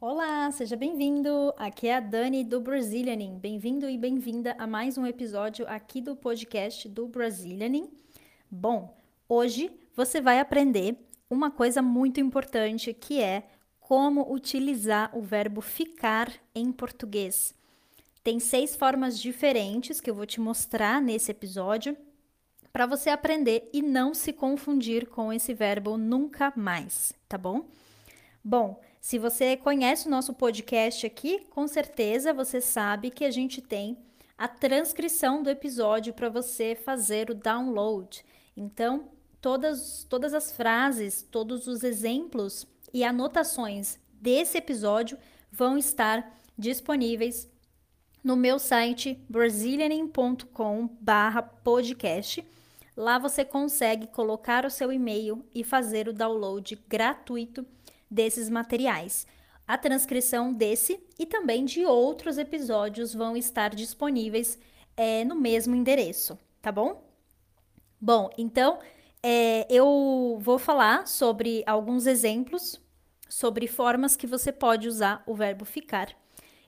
Olá, seja bem-vindo. Aqui é a Dani do Brazilianing. Bem-vindo e bem-vinda a mais um episódio aqui do podcast do Brazilianing. Bom, hoje você vai aprender uma coisa muito importante que é como utilizar o verbo ficar em português. Tem seis formas diferentes que eu vou te mostrar nesse episódio para você aprender e não se confundir com esse verbo nunca mais, tá bom? Bom, se você conhece o nosso podcast aqui, com certeza você sabe que a gente tem a transcrição do episódio para você fazer o download. Então, todas, todas as frases, todos os exemplos e anotações desse episódio vão estar disponíveis no meu site brazilianing.com/podcast Lá você consegue colocar o seu e-mail e fazer o download gratuito desses materiais. A transcrição desse e também de outros episódios vão estar disponíveis é, no mesmo endereço, tá bom? Bom, então é, eu vou falar sobre alguns exemplos sobre formas que você pode usar o verbo ficar.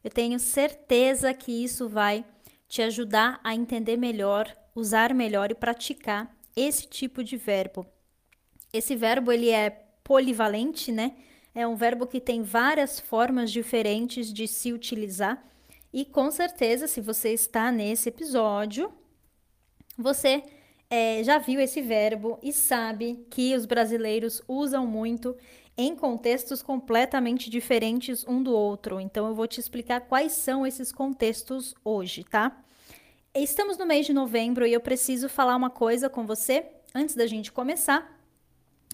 Eu tenho certeza que isso vai te ajudar a entender melhor usar melhor e praticar esse tipo de verbo. Esse verbo ele é polivalente, né? É um verbo que tem várias formas diferentes de se utilizar. E com certeza, se você está nesse episódio, você é, já viu esse verbo e sabe que os brasileiros usam muito em contextos completamente diferentes um do outro. Então, eu vou te explicar quais são esses contextos hoje, tá? Estamos no mês de novembro e eu preciso falar uma coisa com você antes da gente começar.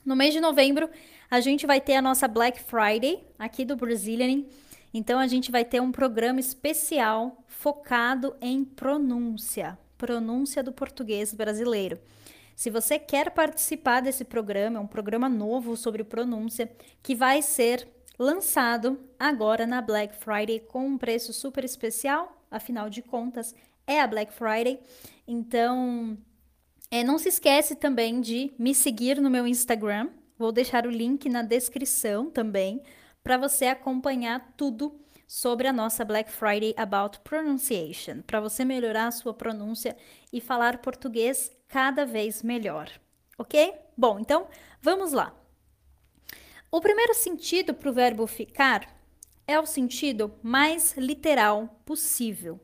No mês de novembro, a gente vai ter a nossa Black Friday aqui do Brazilian. Então, a gente vai ter um programa especial focado em pronúncia, pronúncia do português brasileiro. Se você quer participar desse programa, é um programa novo sobre pronúncia que vai ser lançado agora na Black Friday com um preço super especial, afinal de contas, é a Black Friday. Então, é, não se esquece também de me seguir no meu Instagram. Vou deixar o link na descrição também para você acompanhar tudo sobre a nossa Black Friday About Pronunciation, para você melhorar a sua pronúncia e falar português cada vez melhor. Ok? Bom, então vamos lá. O primeiro sentido para o verbo ficar é o sentido mais literal possível.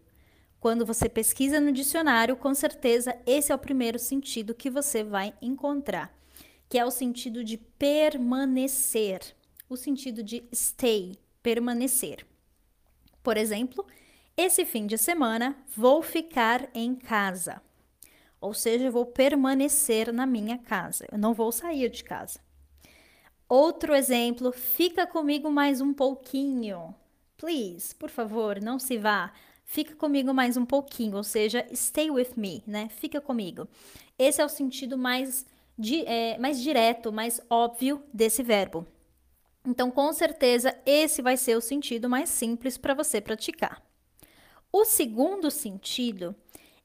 Quando você pesquisa no dicionário, com certeza esse é o primeiro sentido que você vai encontrar, que é o sentido de permanecer, o sentido de stay, permanecer. Por exemplo, esse fim de semana vou ficar em casa. Ou seja, vou permanecer na minha casa. Eu não vou sair de casa. Outro exemplo, fica comigo mais um pouquinho. Please, por favor, não se vá fica comigo mais um pouquinho, ou seja, stay with me, né? Fica comigo. Esse é o sentido mais, di é, mais direto, mais óbvio desse verbo. Então, com certeza, esse vai ser o sentido mais simples para você praticar. O segundo sentido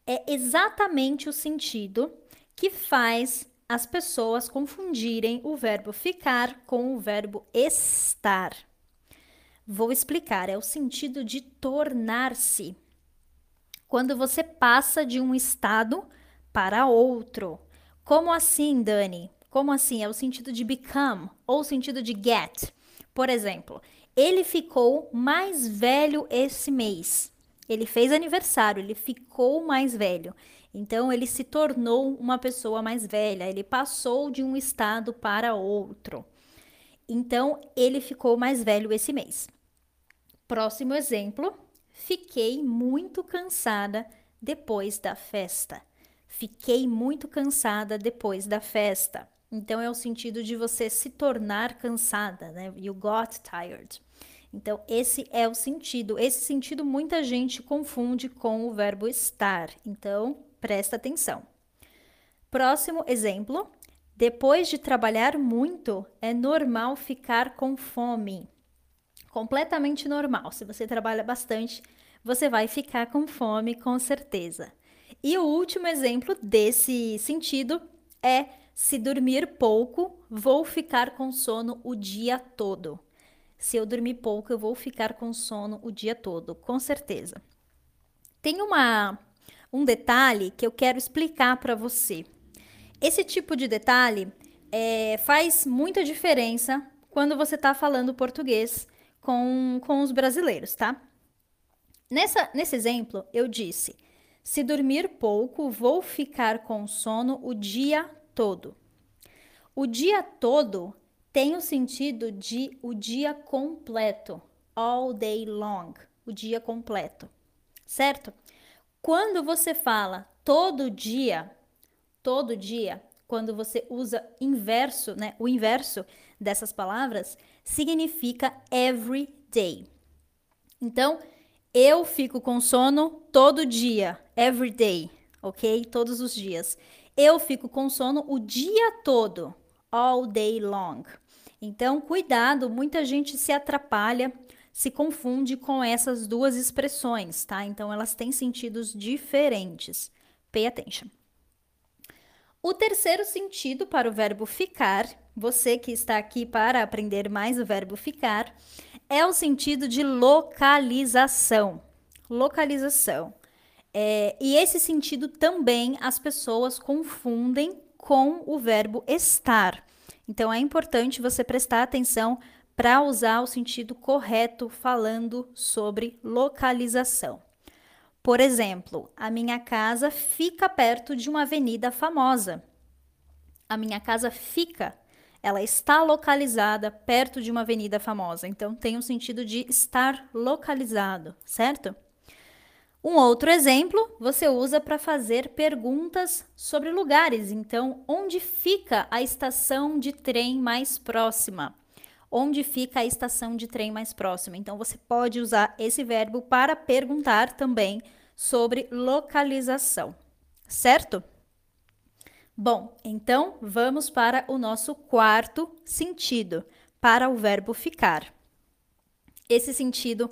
é exatamente o sentido que faz as pessoas confundirem o verbo ficar com o verbo estar. Vou explicar, é o sentido de tornar-se. Quando você passa de um estado para outro. Como assim, Dani? Como assim? É o sentido de become ou o sentido de get. Por exemplo, ele ficou mais velho esse mês. Ele fez aniversário, ele ficou mais velho. Então, ele se tornou uma pessoa mais velha, ele passou de um estado para outro. Então, ele ficou mais velho esse mês. Próximo exemplo: fiquei muito cansada depois da festa. Fiquei muito cansada depois da festa. Então é o sentido de você se tornar cansada, né? You got tired. Então esse é o sentido. Esse sentido muita gente confunde com o verbo estar. Então presta atenção. Próximo exemplo: depois de trabalhar muito, é normal ficar com fome completamente normal. Se você trabalha bastante, você vai ficar com fome com certeza. E o último exemplo desse sentido é se dormir pouco, vou ficar com sono o dia todo. Se eu dormir pouco, eu vou ficar com sono o dia todo, com certeza. Tem uma um detalhe que eu quero explicar para você. Esse tipo de detalhe é, faz muita diferença quando você está falando português com, com os brasileiros, tá? Nessa, nesse exemplo, eu disse: se dormir pouco, vou ficar com sono o dia todo. O dia todo tem o sentido de o dia completo, all day long, o dia completo, certo? Quando você fala todo dia, todo dia, quando você usa inverso, né? O inverso dessas palavras significa every day. Então, eu fico com sono todo dia, every day, ok? Todos os dias. Eu fico com sono o dia todo, all day long. Então, cuidado, muita gente se atrapalha, se confunde com essas duas expressões, tá? Então, elas têm sentidos diferentes. Pay attention. O terceiro sentido para o verbo ficar, você que está aqui para aprender mais o verbo ficar, é o sentido de localização. Localização. É, e esse sentido também as pessoas confundem com o verbo estar. Então é importante você prestar atenção para usar o sentido correto falando sobre localização. Por exemplo, a minha casa fica perto de uma avenida famosa. A minha casa fica, ela está localizada perto de uma avenida famosa. Então tem um sentido de estar localizado, certo? Um outro exemplo você usa para fazer perguntas sobre lugares. Então, onde fica a estação de trem mais próxima? Onde fica a estação de trem mais próxima? Então, você pode usar esse verbo para perguntar também sobre localização, certo? Bom, então vamos para o nosso quarto sentido, para o verbo ficar. Esse sentido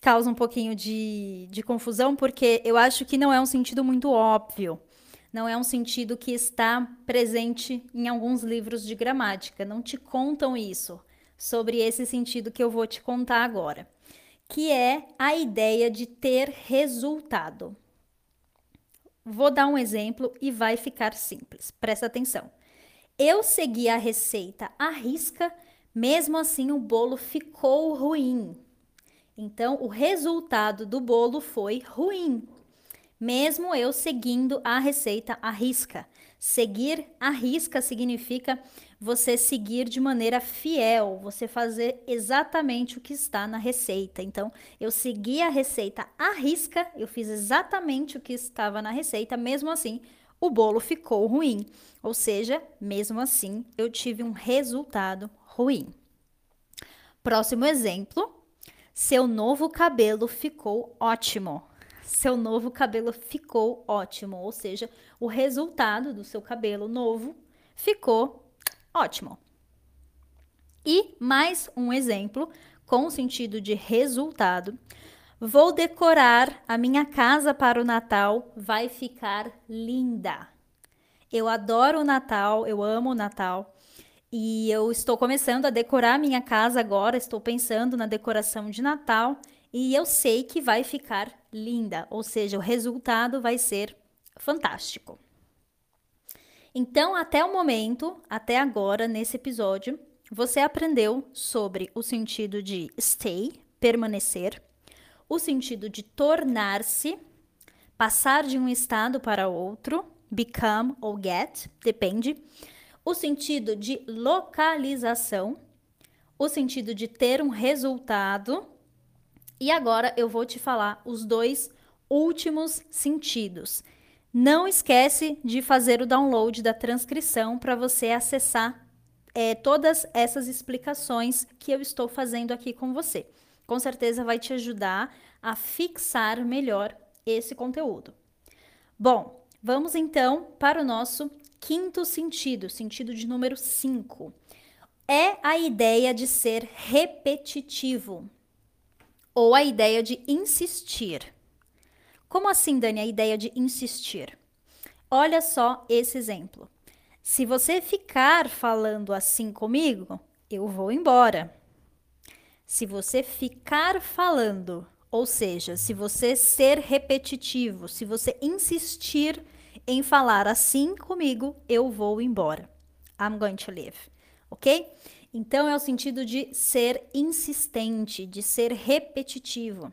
causa um pouquinho de, de confusão, porque eu acho que não é um sentido muito óbvio. Não é um sentido que está presente em alguns livros de gramática. Não te contam isso sobre esse sentido que eu vou te contar agora que é a ideia de ter resultado. Vou dar um exemplo e vai ficar simples. Presta atenção. Eu segui a receita à risca, mesmo assim o bolo ficou ruim. Então, o resultado do bolo foi ruim, mesmo eu seguindo a receita à risca. Seguir à risca significa você seguir de maneira fiel, você fazer exatamente o que está na receita. Então, eu segui a receita à risca, eu fiz exatamente o que estava na receita, mesmo assim, o bolo ficou ruim. Ou seja, mesmo assim, eu tive um resultado ruim. Próximo exemplo. Seu novo cabelo ficou ótimo. Seu novo cabelo ficou ótimo, ou seja, o resultado do seu cabelo novo ficou Ótimo. E mais um exemplo com sentido de resultado. Vou decorar a minha casa para o Natal, vai ficar linda. Eu adoro o Natal, eu amo o Natal. E eu estou começando a decorar minha casa agora, estou pensando na decoração de Natal e eu sei que vai ficar linda, ou seja, o resultado vai ser fantástico. Então, até o momento, até agora, nesse episódio, você aprendeu sobre o sentido de stay, permanecer, o sentido de tornar-se, passar de um estado para outro, become ou get, depende, o sentido de localização, o sentido de ter um resultado. E agora eu vou te falar os dois últimos sentidos não esquece de fazer o download da transcrição para você acessar é, todas essas explicações que eu estou fazendo aqui com você. Com certeza vai te ajudar a fixar melhor esse conteúdo. Bom, vamos então para o nosso quinto sentido, sentido de número 5. É a ideia de ser repetitivo ou a ideia de insistir. Como assim, Dani, a ideia de insistir? Olha só esse exemplo. Se você ficar falando assim comigo, eu vou embora. Se você ficar falando, ou seja, se você ser repetitivo, se você insistir em falar assim comigo, eu vou embora. I'm going to leave. Ok? Então é o sentido de ser insistente, de ser repetitivo.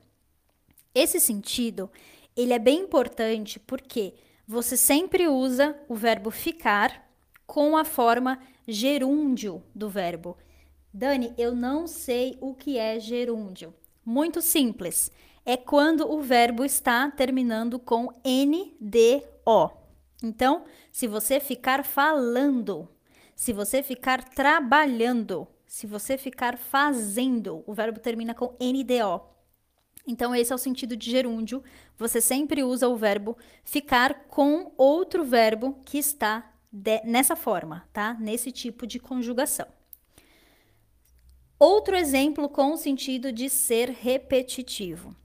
Esse sentido, ele é bem importante porque você sempre usa o verbo ficar com a forma gerúndio do verbo. Dani, eu não sei o que é gerúndio. Muito simples. É quando o verbo está terminando com NDO. Então, se você ficar falando, se você ficar trabalhando, se você ficar fazendo, o verbo termina com NDO. Então, esse é o sentido de gerúndio. Você sempre usa o verbo ficar com outro verbo que está de, nessa forma, tá? Nesse tipo de conjugação. Outro exemplo com o sentido de ser repetitivo.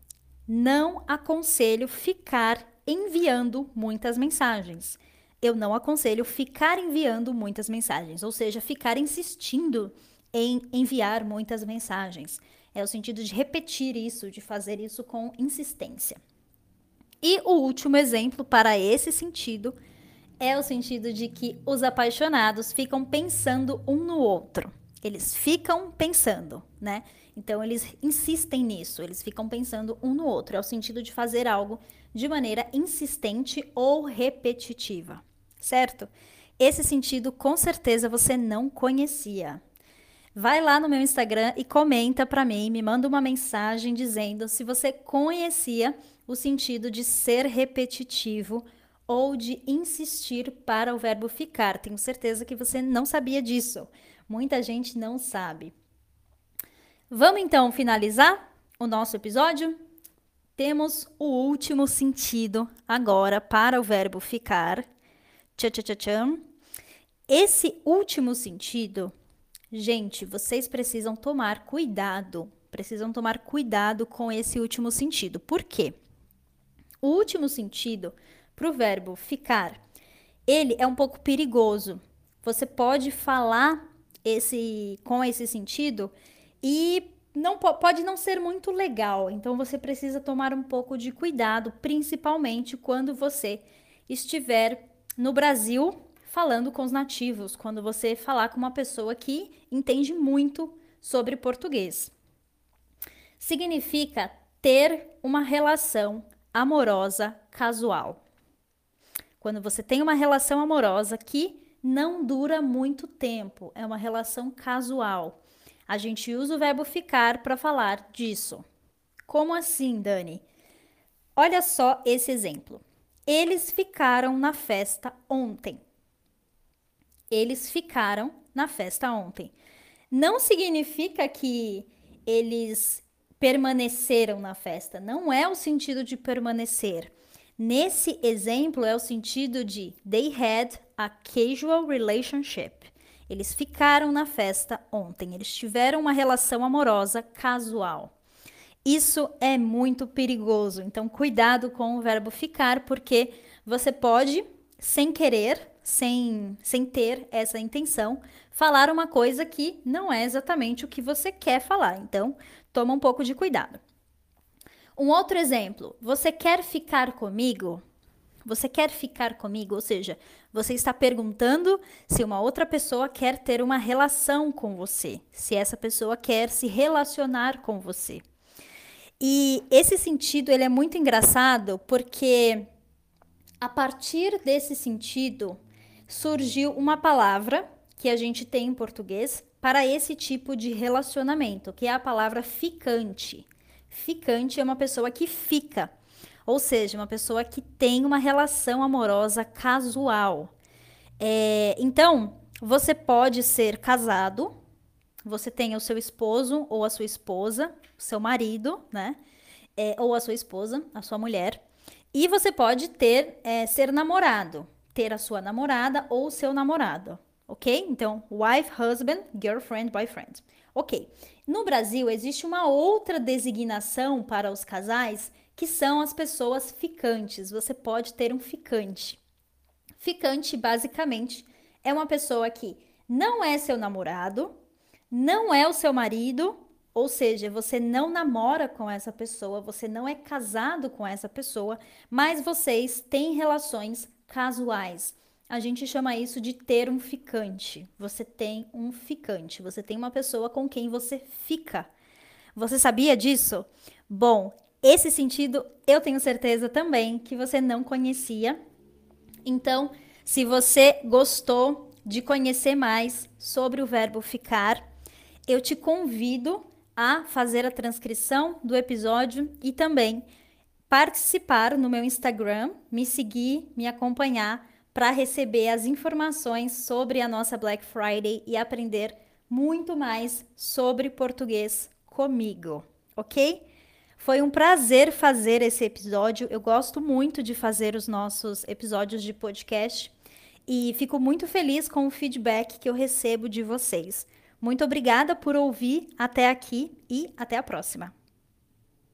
Não aconselho ficar enviando muitas mensagens. Eu não aconselho ficar enviando muitas mensagens, ou seja, ficar insistindo em enviar muitas mensagens. É o sentido de repetir isso, de fazer isso com insistência. E o último exemplo para esse sentido é o sentido de que os apaixonados ficam pensando um no outro. Eles ficam pensando, né? Então eles insistem nisso, eles ficam pensando um no outro. É o sentido de fazer algo de maneira insistente ou repetitiva, certo? Esse sentido com certeza você não conhecia. Vai lá no meu Instagram e comenta para mim, me manda uma mensagem dizendo se você conhecia o sentido de ser repetitivo ou de insistir para o verbo ficar. Tenho certeza que você não sabia disso. Muita gente não sabe. Vamos então finalizar o nosso episódio? Temos o último sentido agora para o verbo ficar. Tchá. Esse último sentido, gente, vocês precisam tomar cuidado. Precisam tomar cuidado com esse último sentido. Por quê? O último sentido para o verbo ficar, ele é um pouco perigoso. Você pode falar esse com esse sentido e não pode não ser muito legal. Então você precisa tomar um pouco de cuidado, principalmente quando você estiver no Brasil falando com os nativos, quando você falar com uma pessoa que entende muito sobre português. Significa ter uma relação amorosa casual. Quando você tem uma relação amorosa que não dura muito tempo, é uma relação casual. A gente usa o verbo ficar para falar disso. Como assim, Dani? Olha só esse exemplo. Eles ficaram na festa ontem. Eles ficaram na festa ontem. Não significa que eles permaneceram na festa. Não é o sentido de permanecer. Nesse exemplo, é o sentido de they had a casual relationship. Eles ficaram na festa ontem, eles tiveram uma relação amorosa casual. Isso é muito perigoso, então cuidado com o verbo ficar, porque você pode, sem querer, sem, sem ter essa intenção, falar uma coisa que não é exatamente o que você quer falar. Então, toma um pouco de cuidado. Um outro exemplo, você quer ficar comigo? Você quer ficar comigo? Ou seja, você está perguntando se uma outra pessoa quer ter uma relação com você, se essa pessoa quer se relacionar com você. E esse sentido ele é muito engraçado porque a partir desse sentido surgiu uma palavra que a gente tem em português para esse tipo de relacionamento, que é a palavra ficante. Ficante é uma pessoa que fica, ou seja, uma pessoa que tem uma relação amorosa casual. É, então, você pode ser casado, você tem o seu esposo ou a sua esposa, o seu marido, né? É, ou a sua esposa, a sua mulher. E você pode ter é, ser namorado, ter a sua namorada ou seu namorado, ok? Então, wife, husband, girlfriend, boyfriend. Ok. No Brasil, existe uma outra designação para os casais que são as pessoas ficantes. Você pode ter um ficante. Ficante, basicamente, é uma pessoa que não é seu namorado, não é o seu marido Ou seja, você não namora com essa pessoa, você não é casado com essa pessoa, mas vocês têm relações casuais. A gente chama isso de ter um ficante. Você tem um ficante, você tem uma pessoa com quem você fica. Você sabia disso? Bom, esse sentido eu tenho certeza também que você não conhecia. Então, se você gostou de conhecer mais sobre o verbo ficar, eu te convido a fazer a transcrição do episódio e também participar no meu Instagram, me seguir, me acompanhar para receber as informações sobre a nossa Black Friday e aprender muito mais sobre português comigo, ok? Foi um prazer fazer esse episódio. Eu gosto muito de fazer os nossos episódios de podcast e fico muito feliz com o feedback que eu recebo de vocês. Muito obrigada por ouvir até aqui e até a próxima.